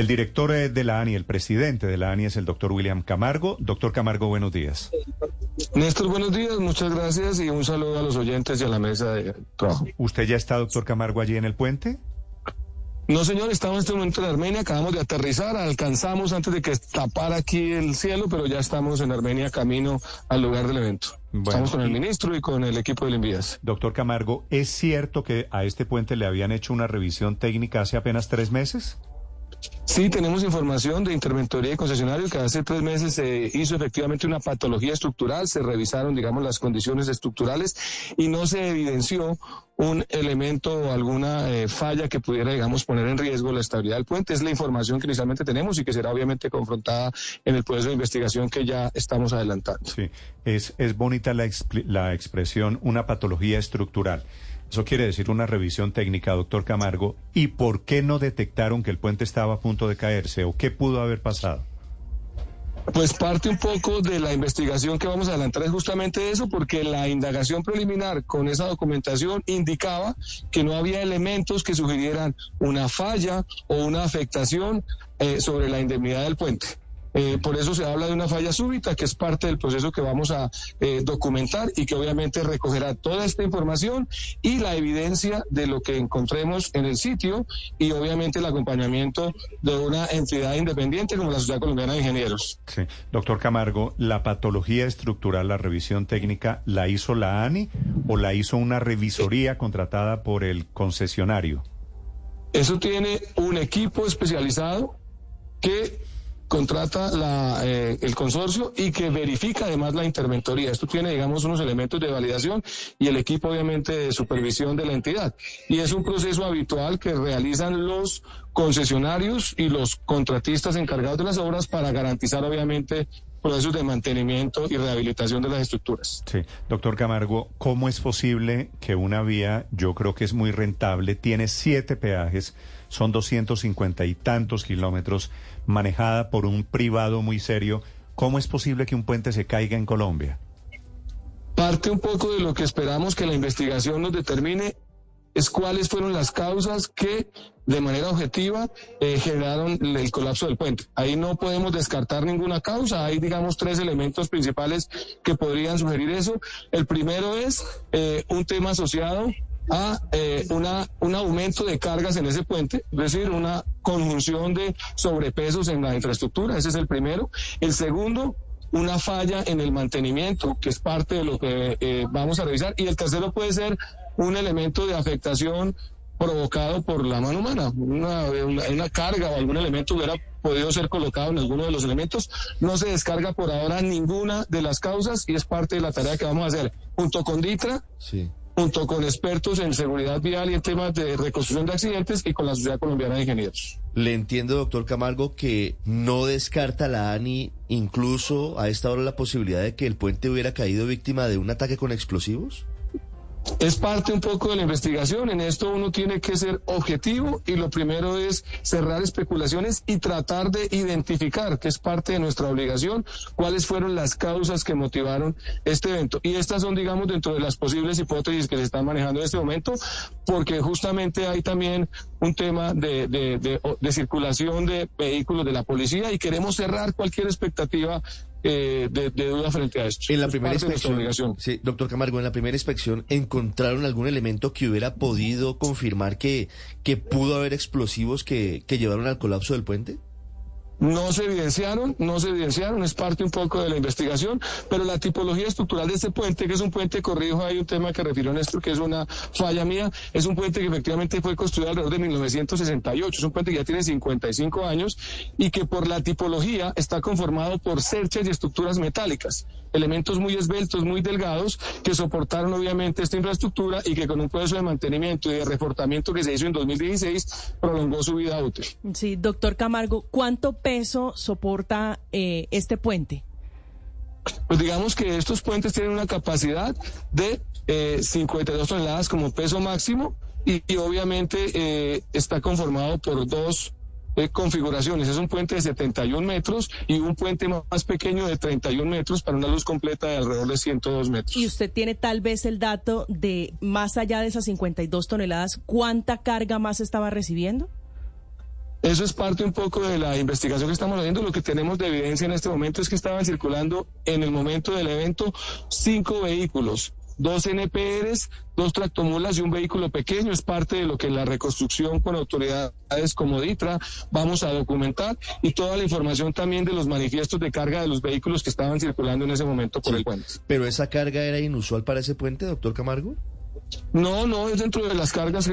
El director eh, de la ANI, el presidente de la ANI es el doctor William Camargo. Doctor Camargo, buenos días. Néstor, buenos días, muchas gracias y un saludo a los oyentes y a la mesa de trabajo. ¿Usted ya está, doctor Camargo, allí en el puente? No, señor, estamos en este momento en Armenia, acabamos de aterrizar, alcanzamos antes de que tapara aquí el cielo, pero ya estamos en Armenia camino al lugar del evento. estamos con el ministro y con el equipo del Envías. Doctor Camargo, ¿es cierto que a este puente le habían hecho una revisión técnica hace apenas tres meses? Sí, tenemos información de interventoría y concesionario que hace tres meses se hizo efectivamente una patología estructural, se revisaron, digamos, las condiciones estructurales y no se evidenció un elemento o alguna eh, falla que pudiera, digamos, poner en riesgo la estabilidad del puente. Es la información que inicialmente tenemos y que será obviamente confrontada en el proceso de investigación que ya estamos adelantando. Sí, es, es bonita la, la expresión una patología estructural. Eso quiere decir una revisión técnica, doctor Camargo. ¿Y por qué no detectaron que el puente estaba a punto de caerse o qué pudo haber pasado? Pues parte un poco de la investigación que vamos a adelantar es justamente eso, porque la indagación preliminar con esa documentación indicaba que no había elementos que sugirieran una falla o una afectación eh, sobre la indemnidad del puente. Eh, por eso se habla de una falla súbita, que es parte del proceso que vamos a eh, documentar y que obviamente recogerá toda esta información y la evidencia de lo que encontremos en el sitio y obviamente el acompañamiento de una entidad independiente como la Sociedad Colombiana de Ingenieros. Sí. Doctor Camargo, ¿la patología estructural, la revisión técnica, la hizo la ANI o la hizo una revisoría contratada por el concesionario? Eso tiene un equipo especializado que contrata la, eh, el consorcio y que verifica además la interventoría. Esto tiene, digamos, unos elementos de validación y el equipo, obviamente, de supervisión de la entidad. Y es un proceso habitual que realizan los concesionarios y los contratistas encargados de las obras para garantizar, obviamente, procesos de mantenimiento y rehabilitación de las estructuras. Sí, doctor Camargo, ¿cómo es posible que una vía, yo creo que es muy rentable, tiene siete peajes, son 250 y tantos kilómetros, manejada por un privado muy serio. ¿Cómo es posible que un puente se caiga en Colombia? Parte un poco de lo que esperamos que la investigación nos determine es cuáles fueron las causas que de manera objetiva eh, generaron el colapso del puente. Ahí no podemos descartar ninguna causa. Hay, digamos, tres elementos principales que podrían sugerir eso. El primero es eh, un tema asociado a eh, una, un aumento de cargas en ese puente, es decir, una conjunción de sobrepesos en la infraestructura, ese es el primero. El segundo, una falla en el mantenimiento, que es parte de lo que eh, vamos a revisar. Y el tercero puede ser un elemento de afectación provocado por la mano humana, una, una, carga o algún elemento hubiera podido ser colocado en alguno de los elementos. No se descarga por ahora ninguna de las causas y es parte de la tarea que vamos a hacer junto con DITRA. Sí junto con expertos en seguridad vial y en temas de reconstrucción de accidentes y con la Sociedad Colombiana de Ingenieros. Le entiendo, doctor Camargo, que no descarta la ANI incluso a esta hora la posibilidad de que el puente hubiera caído víctima de un ataque con explosivos. Es parte un poco de la investigación. En esto uno tiene que ser objetivo y lo primero es cerrar especulaciones y tratar de identificar, que es parte de nuestra obligación, cuáles fueron las causas que motivaron este evento. Y estas son, digamos, dentro de las posibles hipótesis que se están manejando en este momento, porque justamente hay también un tema de, de circulación de vehículos de la policía y queremos cerrar cualquier expectativa eh, de, duda frente a esto. En la primera inspección, sí, doctor Camargo, en la primera inspección, ¿encontraron algún elemento que hubiera podido confirmar que, que pudo haber explosivos que, que llevaron al colapso del puente? No se evidenciaron, no se evidenciaron, es parte un poco de la investigación, pero la tipología estructural de este puente, que es un puente, corrijo, hay un tema que refirió Néstor, que es una falla mía, es un puente que efectivamente fue construido alrededor de 1968, es un puente que ya tiene 55 años y que por la tipología está conformado por cerchas y estructuras metálicas, elementos muy esbeltos, muy delgados, que soportaron obviamente esta infraestructura y que con un proceso de mantenimiento y de reforzamiento que se hizo en 2016 prolongó su vida útil. Sí, doctor Camargo, ¿cuánto peso soporta eh, este puente? Pues digamos que estos puentes tienen una capacidad de 52 eh, toneladas como peso máximo y, obviamente eh, está conformado por dos configuraciones. Es un puente de 71 metros y un puente más pequeño de 31 metros para una luz completa de alrededor de 102 metros. ¿Y usted tiene tal vez el dato de más allá de esas 52 toneladas, cuánta carga más estaba recibiendo? Eso es parte un poco de la investigación que estamos haciendo. Lo que tenemos de evidencia en este momento es que estaban circulando en el momento del evento cinco vehículos dos NPRs, dos tractomulas y un vehículo pequeño. Es parte de lo que la reconstrucción con autoridades como DITRA vamos a documentar y toda la información también de los manifiestos de carga de los vehículos que estaban circulando en ese momento por el puente. ¿Pero esa carga era inusual para ese puente, doctor Camargo? No, no es dentro de las cargas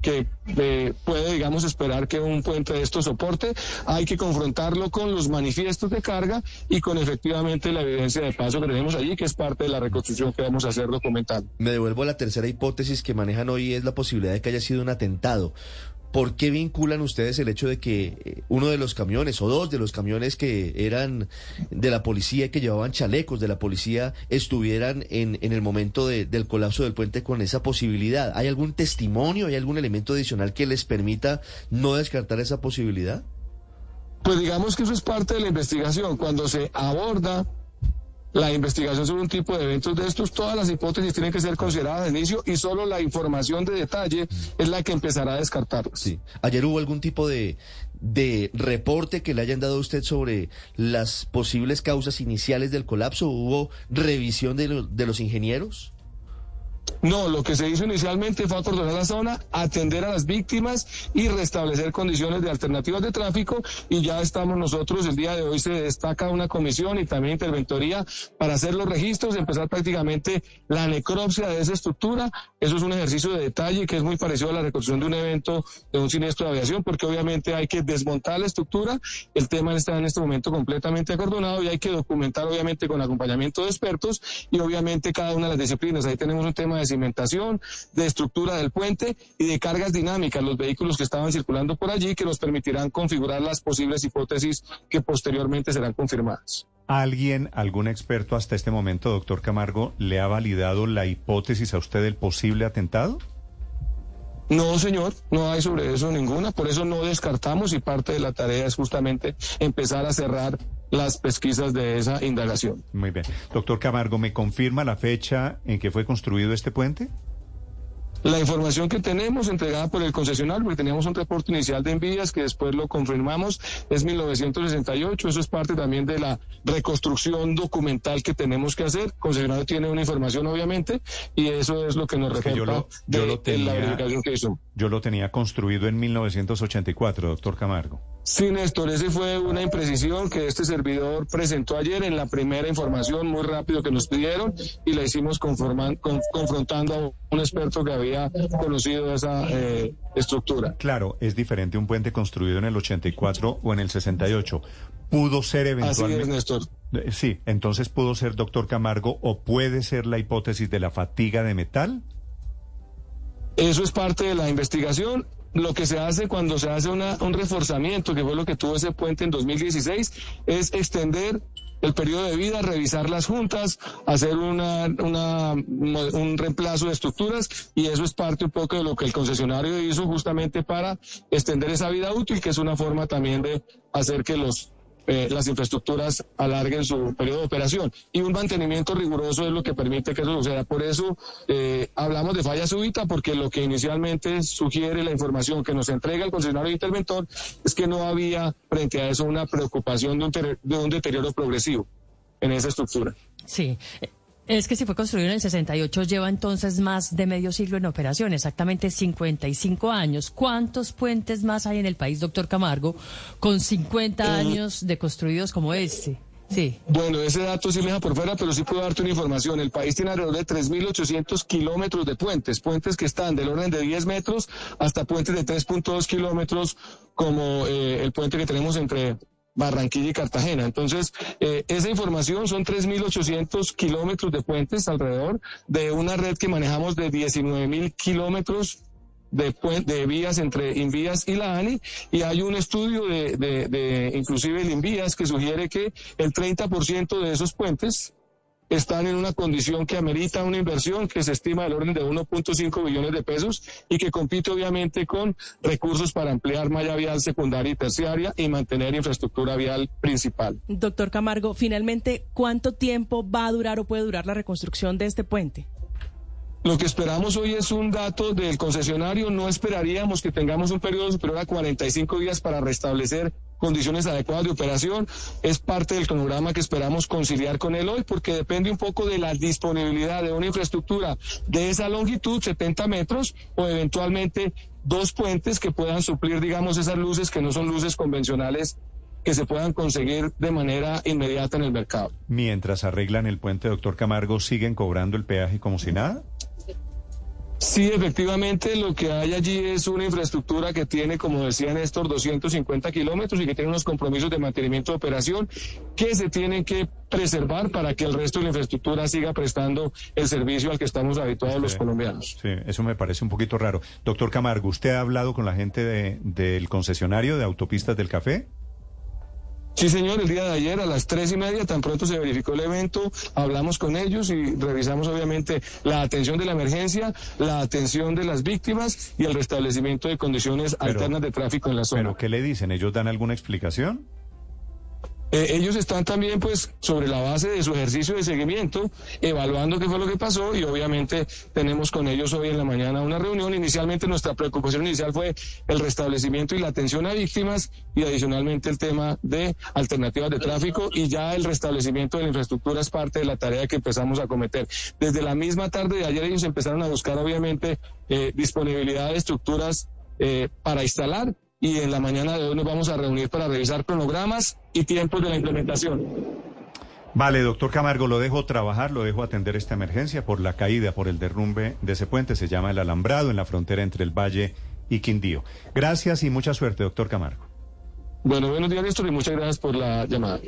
que, eh, puede, digamos, esperar que un puente de esto soporte. Hay que confrontarlo con los manifiestos de carga y con efectivamente la evidencia de paso que tenemos allí, que es parte de la reconstrucción que vamos a hacer documental. Me devuelvo a la tercera hipótesis que manejan hoy, es la posibilidad de que haya sido un atentado. ¿Por qué vinculan ustedes el hecho de que eh, uno de los camiones o dos de los camiones que eran de la policía, que llevaban chalecos de la policía, estuvieran en, en el momento del colapso del puente con esa posibilidad? ¿Hay algún testimonio, hay algún elemento adicional que les permita no descartar esa posibilidad? Pues digamos que eso es parte de la investigación. Cuando se aborda la investigación sobre un tipo de eventos de estos, todas las hipótesis tienen que ser consideradas de inicio y solo la información de detalle es la que empezará a descartarlas. Sí. ¿Ayer hubo algún tipo de, de reporte que le hayan dado a usted sobre las posibles causas iniciales del colapso? ¿Hubo revisión de, de los ingenieros? No, lo que se hizo inicialmente fue acordonar la zona, atender a las víctimas y restablecer condiciones de alternativas de tráfico y ya estamos nosotros, el día de hoy se destaca una comisión y también interventoría para hacer los registros, empezar prácticamente la necropsia de esa estructura. Eso es un ejercicio de detalle que es muy parecido a la reconstrucción de un evento de un siniestro de aviación porque obviamente hay que desmontar la estructura, el tema está en este momento completamente acordonado y hay que documentar obviamente con acompañamiento de expertos y obviamente cada una de las disciplinas. Ahí tenemos un tema de cimentación, de estructura del puente y de cargas dinámicas, los vehículos que estaban circulando por allí, que nos permitirán configurar las posibles hipótesis que posteriormente serán confirmadas. ¿Alguien, algún experto hasta este momento, doctor Camargo, le ha validado la hipótesis a usted del posible atentado? No, señor, no hay sobre eso ninguna, por eso no descartamos y parte de la tarea es justamente empezar a cerrar las pesquisas de esa indagación. Muy bien. Doctor Camargo, ¿me confirma la fecha en que fue construido este puente? La información que tenemos entregada por el concesionario, porque teníamos un reporte inicial de envías que después lo confirmamos, es 1968. Eso es parte también de la reconstrucción documental que tenemos que hacer. El concesionario tiene una información, obviamente, y eso es lo que nos refiere de, la verificación que hizo. Yo lo tenía construido en 1984, doctor Camargo. Sí, Néstor, esa fue una imprecisión que este servidor presentó ayer en la primera información muy rápido que nos pidieron y la hicimos confrontando a un experto que había conocido esa eh, estructura. Claro, es diferente un puente construido en el 84 o en el 68. Pudo ser eventualmente. Así es, Néstor. Eh, sí, entonces pudo ser, doctor Camargo, o puede ser la hipótesis de la fatiga de metal. Eso es parte de la investigación lo que se hace cuando se hace un reforzamiento, que fue lo que tuvo ese puente en 2016, es extender el periodo de vida, revisar las juntas, hacer una, un reemplazo de estructuras y eso es parte un poco de lo que el concesionario hizo justamente para extender esa vida útil, que es una forma también de hacer que los eh, las infraestructuras alarguen su periodo de operación. Y un mantenimiento riguroso es lo que permite que eso suceda. Por eso eh, hablamos de falla súbita, porque lo que inicialmente sugiere la información que nos entrega el concesionario interventor es que no había frente a eso una preocupación de un, de un deterioro progresivo en esa estructura. Sí. Es que si fue construido en el 68, lleva entonces más de medio siglo en operación, exactamente 55 años. ¿Cuántos puentes más hay en el país, doctor Camargo, con 50 eh, años de construidos como este? Sí. Bueno, ese dato sí me deja por fuera, pero sí puedo darte una información. El país tiene alrededor de 3.800 kilómetros de puentes, puentes que están del orden de 10 metros hasta puentes de 3.2 kilómetros, como eh, el puente que tenemos entre Barranquilla y Cartagena. Entonces, eh, esa información son 3.800 kilómetros de puentes alrededor de una red que manejamos de 19.000 kilómetros de, de vías entre Invías y la ANI y hay un estudio de, de, de inclusive el Invías que sugiere que el 30% de esos puentes están en una condición que amerita una inversión que se estima del orden de 1.5 billones de pesos y que compite obviamente con recursos para ampliar malla vial secundaria y terciaria y mantener infraestructura vial principal. Doctor Camargo, finalmente, ¿cuánto tiempo va a durar o puede durar la reconstrucción de este puente? Lo que esperamos hoy es un dato del concesionario. No esperaríamos que tengamos un periodo superior a 45 días para restablecer condiciones adecuadas de operación. Es parte del cronograma que esperamos conciliar con él hoy porque depende un poco de la disponibilidad de una infraestructura de esa longitud, 70 metros, o eventualmente dos puentes que puedan suplir, digamos, esas luces que no son luces convencionales que se puedan conseguir de manera inmediata en el mercado. Mientras arreglan el puente, doctor Camargo, ¿siguen cobrando el peaje como si nada? Sí, efectivamente, lo que hay allí es una infraestructura que tiene, como decía Néstor, 250 kilómetros y que tiene unos compromisos de mantenimiento de operación que se tienen que preservar para que el resto de la infraestructura siga prestando el servicio al que estamos habituados los colombianos. Sí, eso me parece un poquito raro. Doctor Camargo, ¿usted ha hablado con la gente de, del concesionario de autopistas del café? Sí, señor, el día de ayer a las tres y media, tan pronto se verificó el evento, hablamos con ellos y revisamos obviamente la atención de la emergencia, la atención de las víctimas y el restablecimiento de condiciones alternas de tráfico en la zona. ¿Pero qué le dicen? ¿Ellos dan alguna explicación? Eh, ellos están también, pues, sobre la base de su ejercicio de seguimiento, evaluando qué fue lo que pasó y obviamente tenemos con ellos hoy en la mañana una reunión. Inicialmente nuestra preocupación inicial fue el restablecimiento y la atención a víctimas y adicionalmente el tema de alternativas de tráfico y ya el restablecimiento de la infraestructura es parte de la tarea que empezamos a cometer. Desde la misma tarde de ayer ellos empezaron a buscar obviamente eh, disponibilidad de estructuras eh, para instalar y en la mañana de hoy nos vamos a reunir para revisar cronogramas y tiempos de la implementación. Vale, doctor Camargo, lo dejo trabajar, lo dejo atender esta emergencia por la caída, por el derrumbe de ese puente, se llama el Alambrado, en la frontera entre el Valle y Quindío. Gracias y mucha suerte, doctor Camargo. Bueno, buenos días, Néstor, y muchas gracias por la llamada.